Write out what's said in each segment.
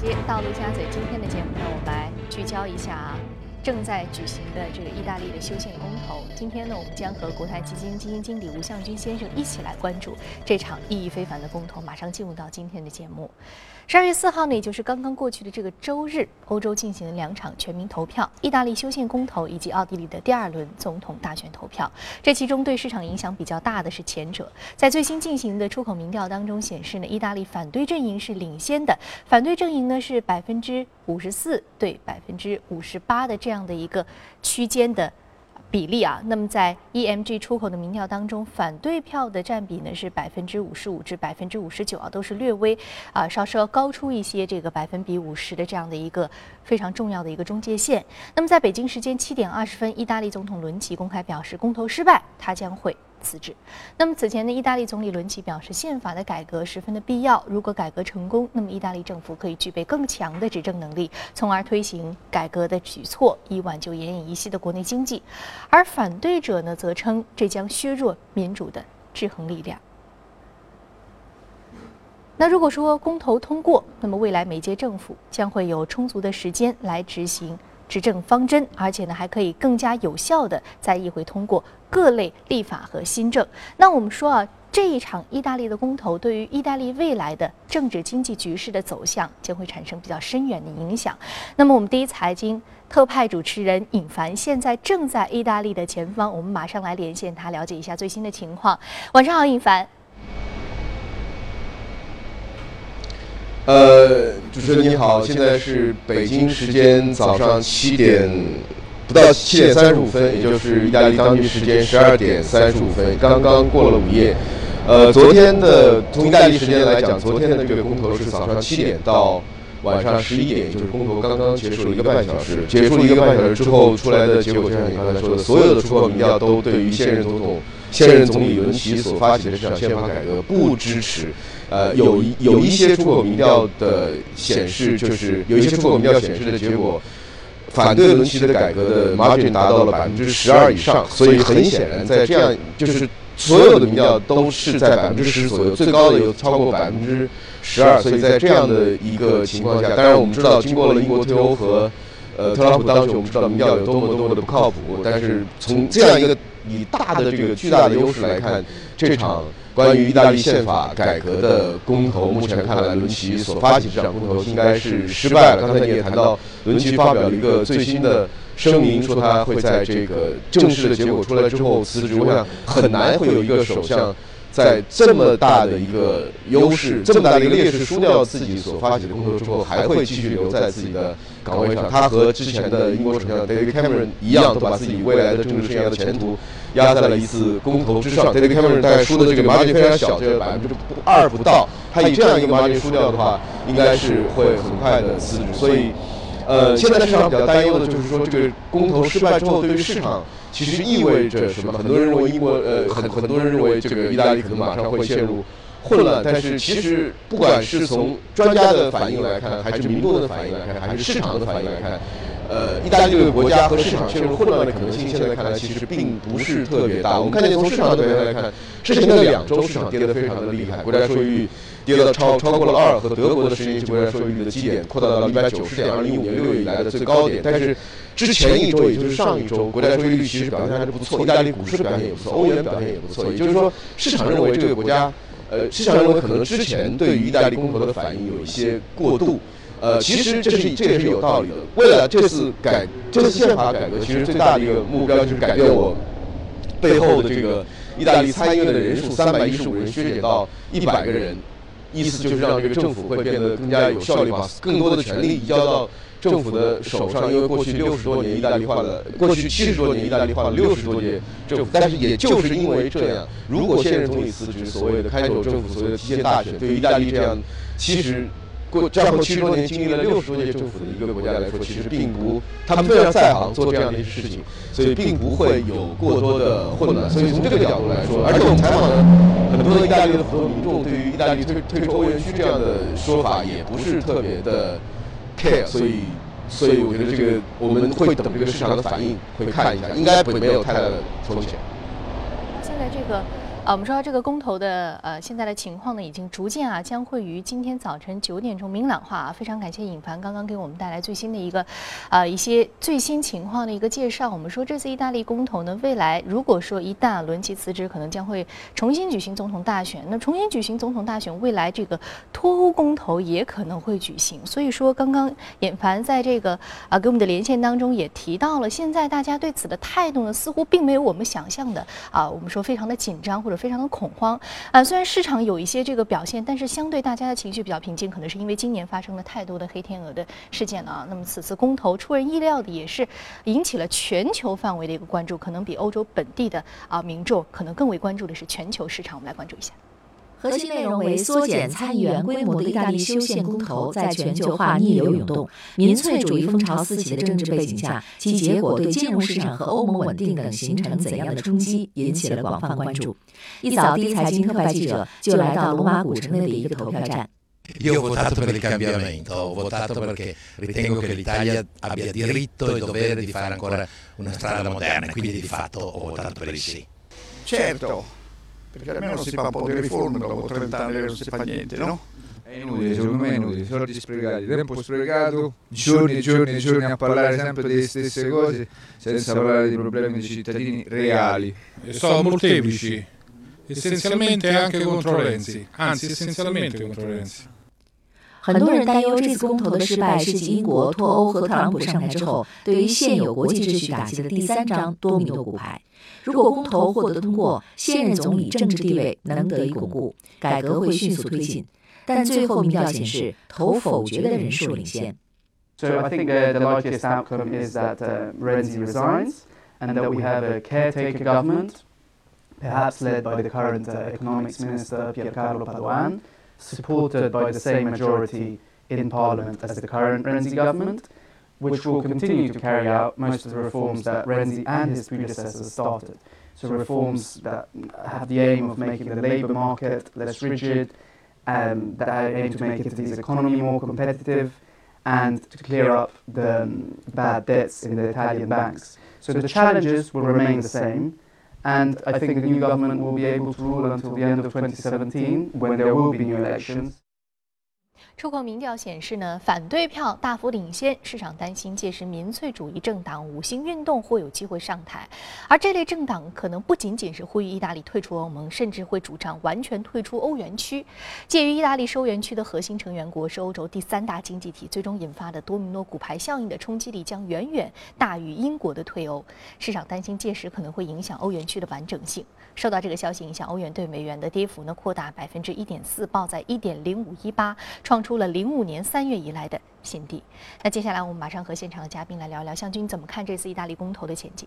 接道路家嘴，今天的节目呢，我们来聚焦一下啊，正在举行的这个意大利的修宪公投。今天呢，我们将和国泰基金基金经理吴向军先生一起来关注这场意义非凡的公投。马上进入到今天的节目。十二月四号呢，也就是刚刚过去的这个周日，欧洲进行了两场全民投票：意大利修宪公投以及奥地利的第二轮总统大选投票。这其中对市场影响比较大的是前者。在最新进行的出口民调当中显示呢，意大利反对阵营是领先的，反对阵营呢是百分之五十四对百分之五十八的这样的一个区间的。比例啊，那么在 EMG 出口的民调当中，反对票的占比呢是百分之五十五至百分之五十九啊，都是略微啊稍稍高出一些这个百分比五十的这样的一个非常重要的一个中界线。那么在北京时间七点二十分，意大利总统伦齐公开表示，公投失败，他将会。辞职。那么此前呢，意大利总理伦齐表示，宪法的改革十分的必要。如果改革成功，那么意大利政府可以具备更强的执政能力，从而推行改革的举措，以挽救奄奄一息的国内经济。而反对者呢，则称这将削弱民主的制衡力量。那如果说公投通过，那么未来每届政府将会有充足的时间来执行。执政方针，而且呢还可以更加有效的在议会通过各类立法和新政。那我们说啊，这一场意大利的公投对于意大利未来的政治经济局势的走向将会产生比较深远的影响。那么我们第一财经特派主持人尹凡现在正在意大利的前方，我们马上来连线他，了解一下最新的情况。晚上好，尹凡。呃，主持人你好，现在是北京时间早上七点不到七点三十五分，也就是意大利当地时间十二点三十五分，刚刚过了午夜。呃，昨天的从意大利时间来讲，昨天的这个公投是早上七点到晚上十一点，就是公投刚刚结束了一个半小时。结束了一个半小时之后出来的结果，就像你刚才说的，所有的出口民调都对于现任总统、现任总理伦齐所发起的这场宪法改革不支持。呃，有一有一些出口民调的显示，就是有一些出口民调显示的结果，反对伦齐的改革的 margin 达到了百分之十二以上，所以很显然，在这样就是所有的民调都是在百分之十左右，最高的有超过百分之十二，所以在这样的一个情况下，当然我们知道，经过了英国脱欧和呃特朗普当选，我们知道民调有多么多么的不靠谱，但是从这样一个以大的这个巨大的优势来看，这场。关于意大利宪法改革的公投，目前看来，伦齐所发起这场公投应该是失败了。刚才你也谈到，伦齐发表了一个最新的声明，说他会在这个正式的结果出来之后辞职。我想很难会有一个首相。在这么大的一个优势、这么大的一个劣势输掉自己所发起的公投之后，还会继续留在自己的岗位上。他和之前的英国首相 David Cameron 一样，都把自己未来的政治生涯的前途压在了一次公投之上。David Cameron 大概输的这个 margin 非常小，只有百分之二不到。他以这样一个 margin 输掉的话，应该是会很快的辞职。所以。呃，现在市场比较担忧的就是说，这个公投失败之后，对于市场其实意味着什么？很多人认为英国，呃，很很多人认为这个意大利可能马上会陷入混乱。但是其实，不管是从专家的反应来看，还是民众的反应来看，还是市场的反应来看，呃，意大利这个国家和市场陷入混乱的可能性，现在看来其实并不是特别大。我们看见从市场的表现来看，之前的两周市场跌得非常的厉害，国债收益率。跌到超超过了二和德国的十年期国债收益率的基点扩大到了一百九十点，二零一五年六月以来的最高点。但是之前一周，也就是上一周，国债收益率其实表现还是不错，意大利股市表现也不错，欧元表现也不错。也就是说，市场认为这个国家，呃，市场认为可能之前对于意大利公投的反应有一些过度。呃，其实这是这也是有道理的。为了这次改这次宪法改革，其实最大的一个目标就是改变我背后的这个意大利参议院的人数，三百一十五人削减到一百个人。意思就是让这个政府会变得更加有效率，把更多的权力移交到政府的手上。因为过去六十多年意大利化的，过去七十多年意大利化了六十多届政府，但是也就是因为这样，如果现任总理辞职，所谓的开走政府，所谓的提前大选，对于意大利这样其实。过战后七十多年，经历了六十多届政府的一个国家来说，其实并不，他们非常在行做这样的一些事情，所以并不会有过多的混乱。所以从这个角度来说，而且我们采访的很多的意大利的很多民众，对于意大利退退出欧元区这样的说法，也不是特别的 care。所以，所以我觉得这个我们会等这个市场的反应，会看一下，应该不会没有太大的风险。现在这个。我们说到这个公投的呃现在的情况呢，已经逐渐啊将会于今天早晨九点钟明朗化啊。非常感谢尹凡刚刚给我们带来最新的一个呃一些最新情况的一个介绍。我们说这次意大利公投呢，未来如果说一旦伦齐辞职，可能将会重新举行总统大选。那重新举行总统大选，未来这个脱欧公投也可能会举行。所以说，刚刚尹凡在这个啊给我们的连线当中也提到了，现在大家对此的态度呢，似乎并没有我们想象的啊，我们说非常的紧张。或者非常的恐慌啊！虽然市场有一些这个表现，但是相对大家的情绪比较平静，可能是因为今年发生了太多的黑天鹅的事件了啊。那么此次公投出人意料的也是引起了全球范围的一个关注，可能比欧洲本地的啊民众可能更为关注的是全球市场。我们来关注一下。核心内容为缩减参议员规模的意大利修宪公投，在全球化逆流涌动、民粹主义风潮四起的政治背景下，其结果对金融市场和欧盟稳定等形成怎样的冲击，引起了广泛关注。一早，第一财经特派记者就来到罗马古城内的一个投票站。Io ho votato per il cambiamento, ho votato perché ritengo che l'Italia abbia diritto e dovere di fare ancora una strada moderna, quindi di fatto ho votato per il sì. Certo. Perché almeno si fa un po' di riforme dopo 30 anni non si fa niente, no? È inutile, secondo me è inutile, soldi sprecati, tempo sprecato, giorni e giorni e giorni a parlare sempre delle stesse cose senza parlare dei problemi dei cittadini reali. E sono molteplici, essenzialmente anche contro Renzi, anzi essenzialmente contro Renzi. 很多人担忧这次公投的失败是继英国脱欧和特朗普上台之后，对于现有国际秩序打击的第三张多米诺骨牌。如果公投获得通过，现任总理政治地位能得以巩固，改革会迅速推进。但最后民调显示，投否决的人数领先。So I think the largest outcome is that Renzi resigns and that we have a caretaker government, perhaps led by the current economics minister Pier Carlo Padoan. Supported by the same majority in Parliament as the current Renzi government, which will continue to carry out most of the reforms that Renzi and his predecessors started. So reforms that have the aim of making the labour market less rigid, um, that aim to make Italy's economy more competitive, and to clear up the um, bad debts in the Italian banks. So the challenges will remain the same, and I think the new government will be able to rule until the end of 2017 when there will be new elections. 出口民调显示呢，反对票大幅领先，市场担心届时民粹主义政党五星运动或有机会上台，而这类政党可能不仅仅是呼吁意大利退出欧盟，甚至会主张完全退出欧元区。介于意大利欧元区的核心成员国是欧洲第三大经济体，最终引发的多米诺骨牌效应的冲击力将远远大于英国的退欧。市场担心届时可能会影响欧元区的完整性。受到这个消息影响，欧元对美元的跌幅呢扩大百分之一点四，报在一点零五一八，创出了零五年三月以来的新低。那接下来我们马上和现场的嘉宾来聊聊，向军怎么看这次意大利公投的前景？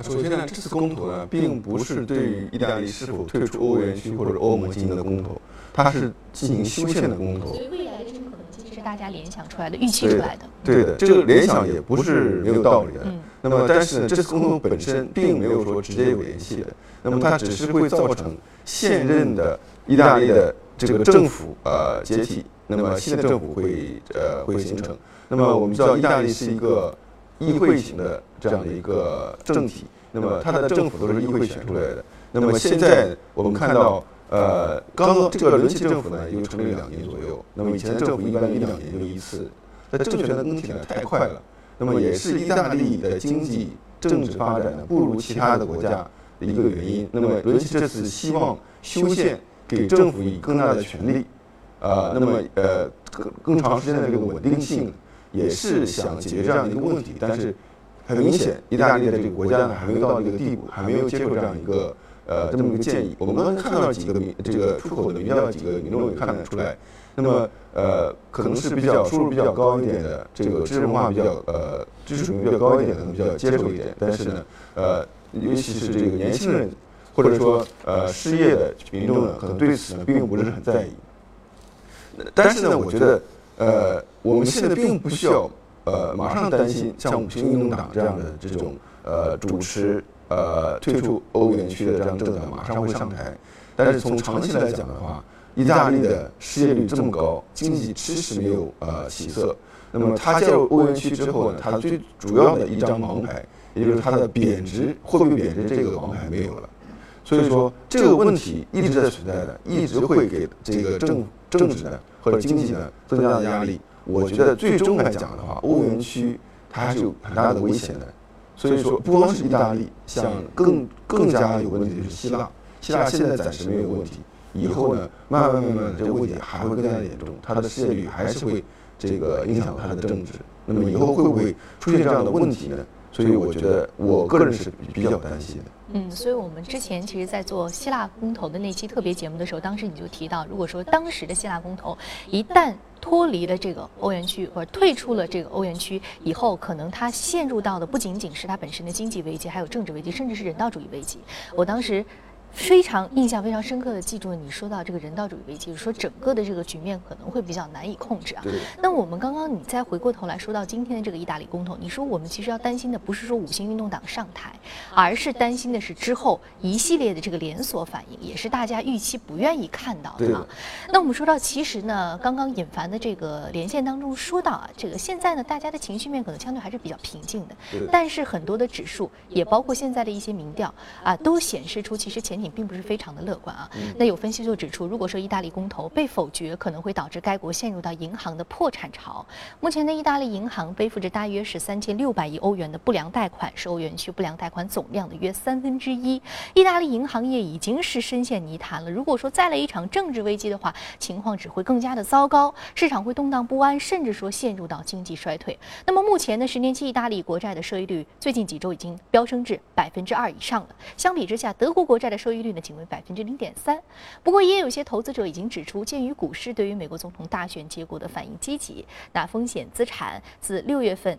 首先呢，这次公投呢，并不是对于意大利是否退出欧元区或者欧盟进行的公投，它是进行修宪的公投。所以未来的这种可能其实是大家联想出来的、预期出来的。对的，这个联想也不是没有道理的。那么，但是呢，这次公投本身并没有说直接有联系的。那么，它只是会造成现任的意大利的这个政府呃解体，那么新的政府会呃会形成。那么我们知道，意大利是一个议会型的这样的一个政体，那么它的政府都是议会选出来的。那么现在我们看到，呃，刚刚这个轮期政府呢，又成立两年左右。那么以前的政府一般一两年就一次，那政权的更替呢太快了。那么也是意大利的经济政治发展呢不如其他的国家的一个原因。那么轮期这次希望修宪，给政府以更大的权力，啊，那么呃更更长时间的这个稳定性，也是想解决这样一个问题。但是。很明显，意大利的这个国家呢，还没有到这个地步，还没有接受这样一个呃这么一个建议。我们刚刚看到几个民这个出口的民调，几个民众也看得出来。那么呃，可能是比较收入比较高一点的，这个知识文化比较呃知识水平比较高一点的，可能比较接受一点。但是呢，呃，尤其是这个年轻人或者说呃失业的民众呢，可能对此呢并不是很在意。但是呢，我觉得呃，我们现在并不需要。呃，马上担心像五星运动党这样的这种呃主持呃退出欧元区的这样政党马上会上台，但是从长期来讲的话，意大利的失业率这么高，经济迟迟没有呃起色，那么它加入欧元区之后呢，它最主要的一张王牌，也就是它的贬值货币贬值这个王牌没有了，所以说这个问题一直在存在的，一直会给这个政政治呢或者经济呢增加的压力。我觉得最终来讲的话，欧元区它还是有很大的危险的。所以说，不光是意大利，像更更加有问题的是希腊。希腊现在暂时没有问题，以后呢，慢慢慢慢这个问题还会更加严重，它的失业率还是会这个影响它的政治。那么以后会不会出现这样的问题呢？所以我觉得我个人是比较担心的。嗯，所以我们之前其实，在做希腊公投的那期特别节目的时候，当时你就提到，如果说当时的希腊公投一旦脱离了这个欧元区，或者退出了这个欧元区以后，可能它陷入到的不仅仅是它本身的经济危机，还有政治危机，甚至是人道主义危机。我当时。非常印象非常深刻的记住了你说到这个人道主义危机，说整个的这个局面可能会比较难以控制啊。那我们刚刚你再回过头来说到今天的这个意大利公投，你说我们其实要担心的不是说五星运动党上台，而是担心的是之后一系列的这个连锁反应，也是大家预期不愿意看到的啊。那我们说到其实呢，刚刚尹凡的这个连线当中说到啊，这个现在呢大家的情绪面可能相对还是比较平静的，但是很多的指数也包括现在的一些民调啊，都显示出其实前。并不是非常的乐观啊。那有分析就指出，如果说意大利公投被否决，可能会导致该国陷入到银行的破产潮。目前的意大利银行背负着大约是三千六百亿欧元的不良贷款，是欧元区不良贷款总量的约三分之一。意大利银行业已经是深陷泥潭了。如果说再来一场政治危机的话，情况只会更加的糟糕，市场会动荡不安，甚至说陷入到经济衰退。那么目前呢，十年期意大利国债的收益率最近几周已经飙升至百分之二以上了。相比之下，德国国债的收益率呢仅为百分之零点三，不过也有些投资者已经指出，鉴于股市对于美国总统大选结果的反应积极，那风险资产自六月份。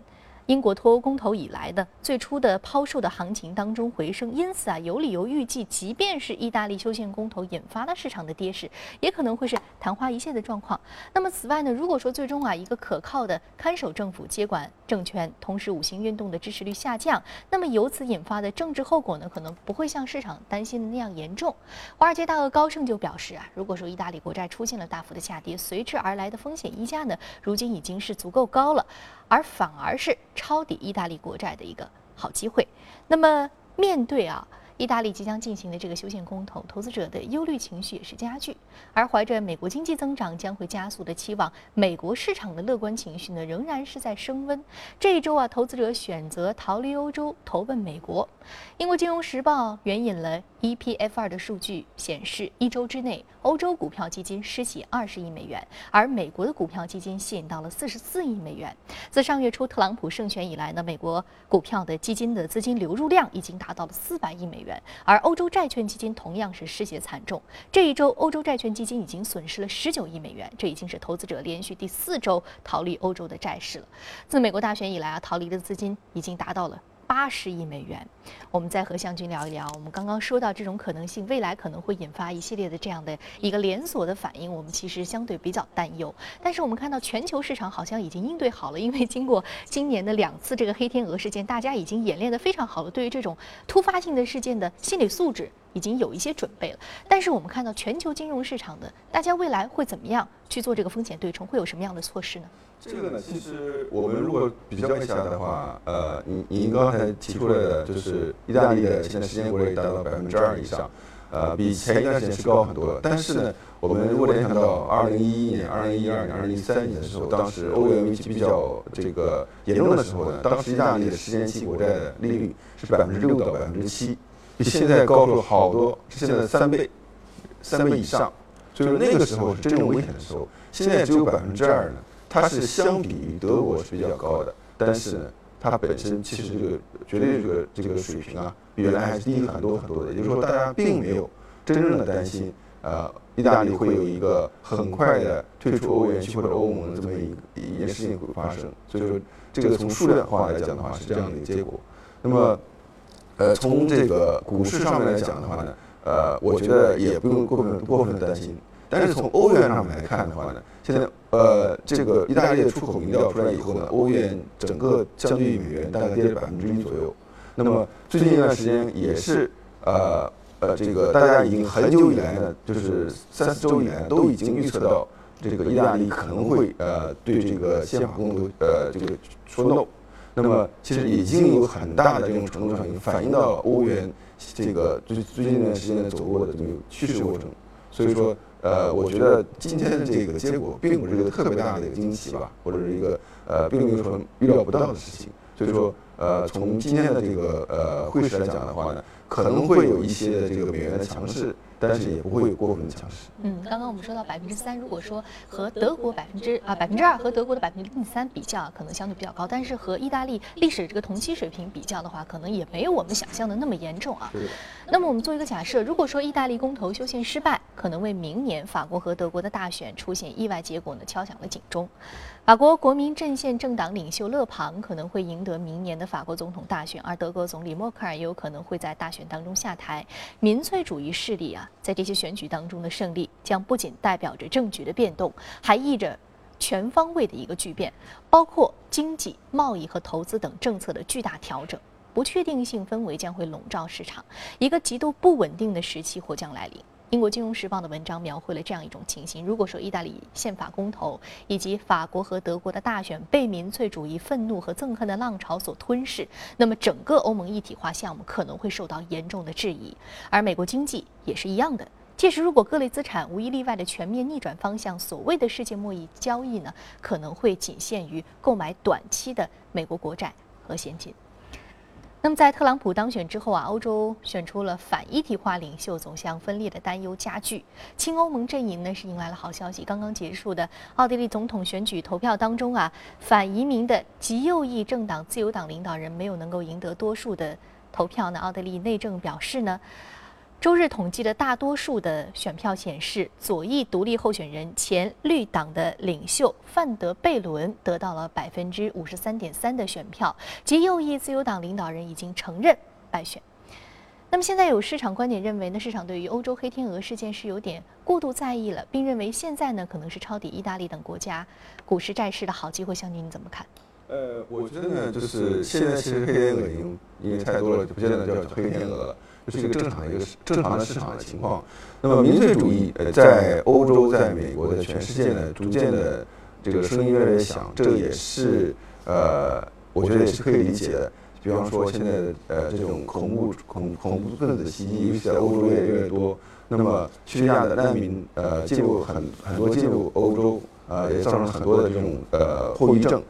英国脱欧公投以来的最初的抛售的行情当中回升，因此啊，有理由预计，即便是意大利修宪公投引发了市场的跌势，也可能会是昙花一现的状况。那么此外呢，如果说最终啊一个可靠的看守政府接管政权，同时五星运动的支持率下降，那么由此引发的政治后果呢，可能不会像市场担心的那样严重。华尔街大鳄高盛就表示啊，如果说意大利国债出现了大幅的下跌，随之而来的风险溢价呢，如今已经是足够高了。而反而是抄底意大利国债的一个好机会。那么面对啊。意大利即将进行的这个修宪公投，投资者的忧虑情绪也是加剧。而怀着美国经济增长将会加速的期望，美国市场的乐观情绪呢，仍然是在升温。这一周啊，投资者选择逃离欧洲，投奔美国。英国金融时报援引了 EPFR 的数据显示，一周之内，欧洲股票基金失血二十亿美元，而美国的股票基金吸引到了四十四亿美元。自上月初特朗普胜选以来呢，美国股票的基金的资金流入量已经达到了四百亿美元。而欧洲债券基金同样是失血惨重，这一周欧洲债券基金已经损失了十九亿美元，这已经是投资者连续第四周逃离欧洲的债市了。自美国大选以来啊，逃离的资金已经达到了。八十亿美元，我们再和向军聊一聊。我们刚刚说到这种可能性，未来可能会引发一系列的这样的一个连锁的反应，我们其实相对比较担忧。但是我们看到全球市场好像已经应对好了，因为经过今年的两次这个黑天鹅事件，大家已经演练得非常好了，对于这种突发性的事件的心理素质已经有一些准备了。但是我们看到全球金融市场的大家未来会怎么样去做这个风险对冲，会有什么样的措施呢？这个呢，其实我们如果比较一下的话，呃，您您刚才提出来的，就是意大利的现在时间国率达到百分之二以上，呃，比前一段时间是高很多了。但是呢，我们如果联想到二零一一年、二零一二年、二零一三年的时候，当时欧元危机比较这个严重的时候呢，当时意大利的十年期国债的利率是百分之六到百分之七，比现在高出好多，是现在的三倍，三倍以上。所以说那个时候是真正危险的时候，现在只有百分之二呢。它是相比于德国是比较高的，但是呢，它本身其实这个绝对这个这个水平啊，比原来还是低很多很多的。也就是说，大家并没有真正的担心，呃，意大利会有一个很快的退出欧元区或者欧盟的这么一一件事情会发生。所以说，这个从数量化来讲的话是这样的一个结果。那么，呃，从这个股市上面来讲的话呢，呃，我觉得也不用过分过分的担心。但是从欧元上面来看的话呢，现在呃，这个意大利的出口民调出来以后呢，欧元整个相对于美元大概跌了百分之一左右。那么最近一段时间也是呃呃，这个大家已经很久以来呢，就是三四周以来都已经预测到这个意大利可能会呃对这个宪法公投呃这个说 no。那么其实已经有很大的这种程度上已经反映到欧元这个最最近一段时间的走过的这个趋势过程。所以说，呃，我觉得今天的这个结果并不是一个特别大的一个惊喜吧，或者是一个呃，并没有说预料不到的事情。所以说，呃，从今天的这个呃会市来讲的话呢，可能会有一些的这个美元的强势。但是也不会有过分的强势。嗯，刚刚我们说到百分之三，如果说和德国百分之啊百分之二和德国的百分之零点三比较，可能相对比较高。但是和意大利历史这个同期水平比较的话，可能也没有我们想象的那么严重啊。那么我们做一个假设，如果说意大利公投修宪失败，可能为明年法国和德国的大选出现意外结果呢敲响了警钟。法国国民阵线政党领袖勒庞可能会赢得明年的法国总统大选，而德国总理默克尔也有可能会在大选当中下台。民粹主义势力啊，在这些选举当中的胜利，将不仅代表着政局的变动，还意着全方位的一个巨变，包括经济、贸易和投资等政策的巨大调整。不确定性氛围将会笼罩市场，一个极度不稳定的时期或将来临。英国金融时报的文章描绘了这样一种情形：如果说意大利宪法公投以及法国和德国的大选被民粹主义愤怒和憎恨的浪潮所吞噬，那么整个欧盟一体化项目可能会受到严重的质疑。而美国经济也是一样的。届时，如果各类资产无一例外的全面逆转方向，所谓的世界贸易交易呢，可能会仅限于购买短期的美国国债和现金。那么，在特朗普当选之后啊，欧洲选出了反一体化领袖，走向分裂的担忧加剧。亲欧盟阵营呢是迎来了好消息，刚刚结束的奥地利总统选举投票当中啊，反移民的极右翼政党自由党领导人没有能够赢得多数的投票呢。奥地利内政表示呢。周日统计的大多数的选票显示，左翼独立候选人前绿党的领袖范德贝伦得到了百分之五十三点三的选票，及右翼自由党领导人已经承认败选。那么现在有市场观点认为呢，市场对于欧洲黑天鹅事件是有点过度在意了，并认为现在呢可能是抄底意大利等国家股市债市的好机会。相军，你怎么看？呃，我觉得呢，就是现在其实黑天鹅已经因为太多了，就不见得叫黑天鹅了。是一个正常一个正常的市场的情况。那么民粹主义呃，在欧洲、在美国、在全世界呢，逐渐的这个声音越来越响，这个也是呃，我觉得也是可以理解的。比方说现在的呃这种恐怖恐恐怖分子的袭击，尤其在欧洲越来越多。那么叙利亚的难民呃进入很很多进入欧洲，呃也造成了很多的这种呃后遗症。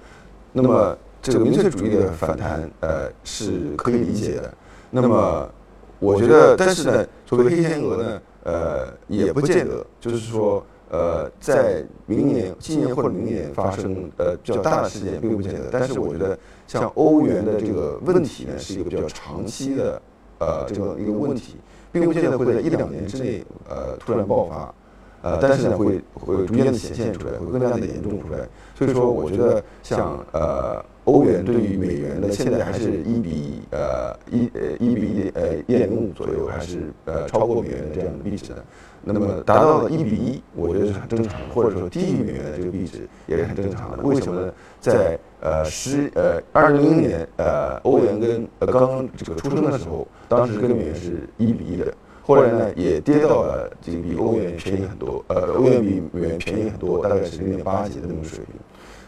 那么这个民粹主义的反弹呃是可以理解的。那么我觉得，但是呢，作为黑天鹅呢，呃，也不见得，就是说，呃，在明年、今年或者明年发生呃比较大的事件，并不见得。但是我觉得，像欧元的这个问题呢，是一个比较长期的呃这么一个问题，并不见得会在一两年之内呃突然爆发，呃，但是呢，会会逐渐的显现出来，会更加的严重出来。所以说，我觉得像呃。欧元对于美元呢，现在还是一比呃一呃一比呃一点五左右，还是呃超过美元的这样的币值的。那么达到了一比一，我觉得是很正常的，或者说低于美元的这个币值也是很正常的。为什么呢？在呃十呃二零零年呃欧元跟呃刚刚这个出生的时候，当时跟美元是一比一的，后来呢也跌到了这个比欧元便宜很多，呃欧元比美元便宜很多，大概是零点八几的那种水平。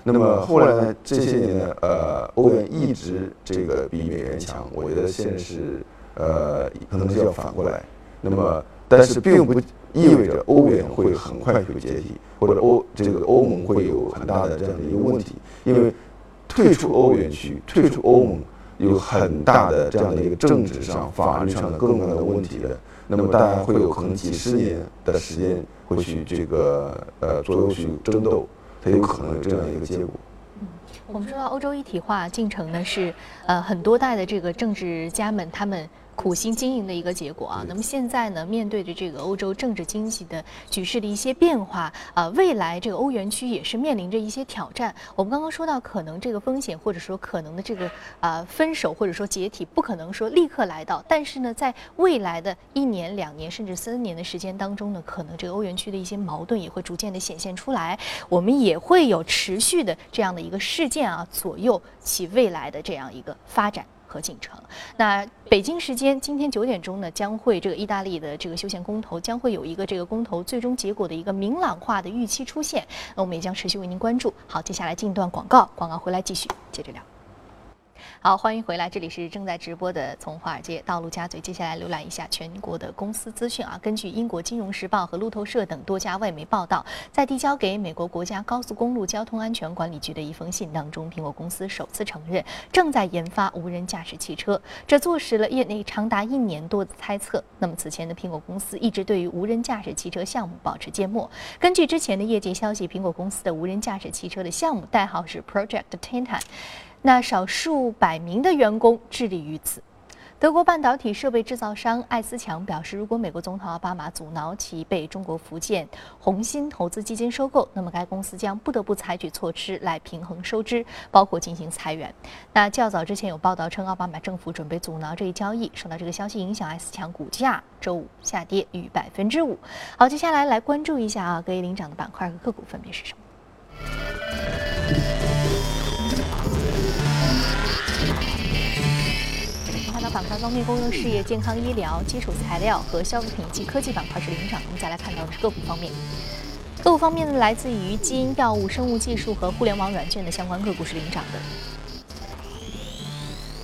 那么后来呢？这些年呢，呃，欧元一直这个比美元强。我觉得现在是呃，可能是要反过来。那么，但是并不意味着欧元会很快就解体，或者欧这个欧盟会有很大的这样的一个问题。因为退出欧元区、退出欧盟有很大的这样的一个政治上、法律上的各种各样的问题的。那么大家会有可能几十年的时间会去这个呃左右去争斗。它有可能有这样一个结果。嗯，我们说到欧洲一体化进程呢，是呃很多代的这个政治家们他们。苦心经营的一个结果啊。那么现在呢，面对着这个欧洲政治经济的局势的一些变化啊，未来这个欧元区也是面临着一些挑战。我们刚刚说到，可能这个风险或者说可能的这个啊分手或者说解体，不可能说立刻来到。但是呢，在未来的一年、两年甚至三年的时间当中呢，可能这个欧元区的一些矛盾也会逐渐的显现出来。我们也会有持续的这样的一个事件啊，左右其未来的这样一个发展。和进程。那北京时间今天九点钟呢，将会这个意大利的这个休闲公投将会有一个这个公投最终结果的一个明朗化的预期出现。那我们也将持续为您关注。好，接下来进一段广告，广告回来继续接着聊。好，欢迎回来，这里是正在直播的从华尔街到陆家嘴。接下来浏览一下全国的公司资讯啊。根据英国金融时报和路透社等多家外媒报道，在递交给美国国家高速公路交通安全管理局的一封信当中，苹果公司首次承认正在研发无人驾驶汽车，这坐实了业内长达一年多的猜测。那么此前的苹果公司一直对于无人驾驶汽车项目保持缄默。根据之前的业界消息，苹果公司的无人驾驶汽车的项目代号是 Project Titan。那少数百名的员工致力于此。德国半导体设备制造商艾思强表示，如果美国总统奥巴马阻挠其被中国福建红芯投资基金收购，那么该公司将不得不采取措施来平衡收支，包括进行裁员。那较早之前有报道称，奥巴马政府准备阻挠这一交易。受到这个消息影响，艾思强股价周五下跌逾百分之五。好，接下来来关注一下啊，隔夜领涨的板块和个股分别是什么？板块方面，公用事业、健康医疗、基础材料和消费品及科技板块是领涨。我们再来看到的是个股方面，个股方面呢，来自于基因药物、生物技术和互联网软件的相关个股是领涨的。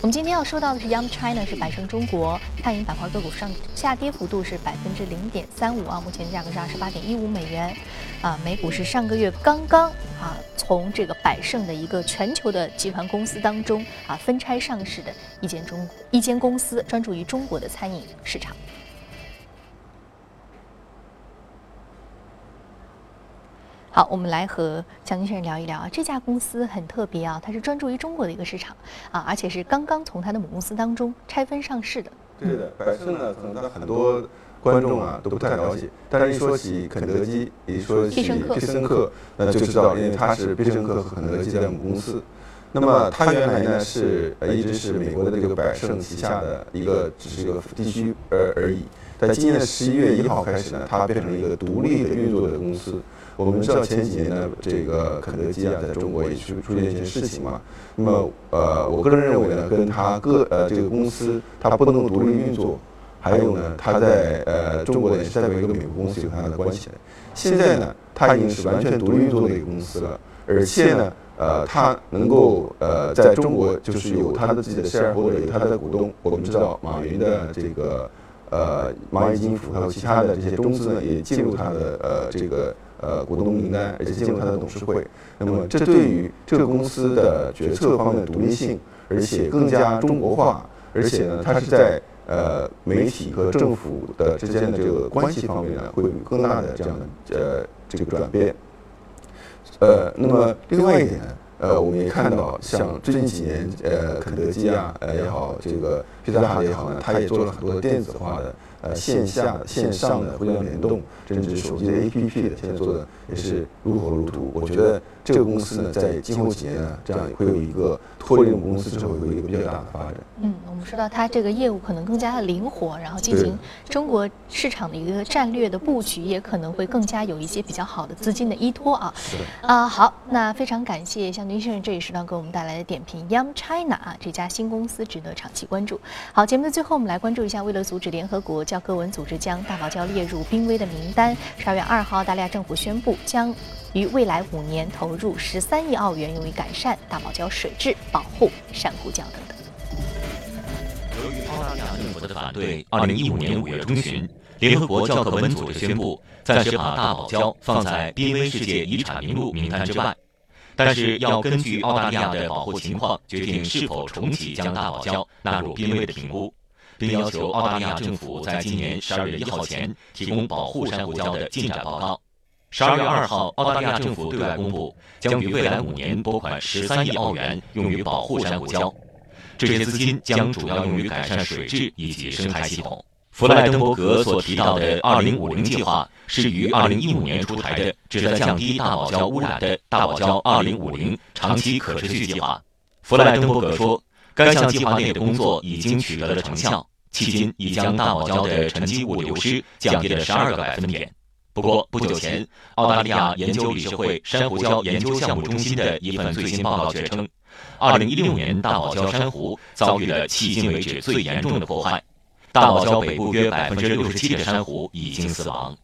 我们今天要说到的是 Young China，是百胜中国，餐饮板块个股上下跌幅度是百分之零点三五啊，目前价格是二十八点一五美元，啊，美股是上个月刚刚啊从这个百胜的一个全球的集团公司当中啊分拆上市的一间中一间公司，专注于中国的餐饮市场。好，我们来和蒋先生聊一聊啊。这家公司很特别啊，它是专注于中国的一个市场啊，而且是刚刚从它的母公司当中拆分上市的。对的，百胜呢，可能很多观众啊都不太了解，但是一说起肯德基，一说起必胜客，那就知道，因为它是必胜客和肯德基的母公司。那么它原来呢是呃一直是美国的这个百胜旗下的一个只是一个地区而而已。在今年的十一月一号开始呢，它变成了一个独立的运作的公司。我们知道前几年呢，这个肯德基啊，在中国也出出现一些事情嘛。那么，呃，我个人认为呢，跟它个呃这个公司它不能独立运作，还有呢，它在呃中国也是代表一个美国公司有很大的关系的。现在呢，它已经是完全独立运作的一个公司了，而且呢，呃，它能够呃在中国就是有它的自己的 shareholder，有它的股东。我们知道马云的这个呃蚂蚁金服还有其他的这些中资呢，也进入它的呃这个。呃，股东名单，而且进入他的董事会。那么，这对于这个公司的决策方面的独立性，而且更加中国化，而且呢，它是在呃媒体和政府的之间的这个关系方面呢，会有更大的这样的呃这个转变。呃，那么另外一点，呃，我们也看到，像最近几年，呃，肯德基啊，呃也好，这个披萨哈也好呢，它也做了很多电子化的。呃，线下、线上的互联网联动，甚至手机的 APP 的，现在做的也是如火如荼。我觉得这个公司呢，在今后几年呢，这样会有一个脱离我们公司之后，有一个比较大的发展。嗯，我们说到它这个业务可能更加的灵活，然后进行中国市场的一个战略的布局，也可能会更加有一些比较好的资金的依托啊。是啊，好，那非常感谢向军先生这一时段给我们带来的点评。Young China 啊，这家新公司值得长期关注。好，节目的最后，我们来关注一下，为了阻止联合国。教科文组织将大堡礁列入濒危的名单。十二月二号，澳大利亚政府宣布将于未来五年投入十三亿澳元，用于改善大堡礁水质、保护珊瑚礁等等。由于澳大利亚政府的反对，二零一五年五月中旬，联合国教科文组织宣布暂时把大堡礁放在濒危世界遗产名录名单之外，但是要根据澳大利亚的保护情况，决定是否重启将大堡礁纳入濒危的评估。并要求澳大利亚政府在今年十二月一号前提供保护珊瑚礁的进展报告。十二月二号，澳大利亚政府对外公布，将于未来五年拨款十三亿澳元用于保护珊瑚礁，这些资金将主要用于改善水质以及生态系统。弗莱登伯格所提到的“二零五零计划”是于二零一五年出台的，旨在降低大堡礁污染的“大堡礁二零五零”长期可持续计划。弗莱登伯格说。该项计划内的工作已经取得了成效，迄今已将大堡礁的沉积物流失降低了十二个百分点。不过，不久前，澳大利亚研究理事会珊瑚礁研究项目中心的一份最新报告却称，二零一六年大堡礁珊瑚遭遇了迄今为止最严重的破坏，大堡礁北部约百分之六十七的珊瑚已经死亡。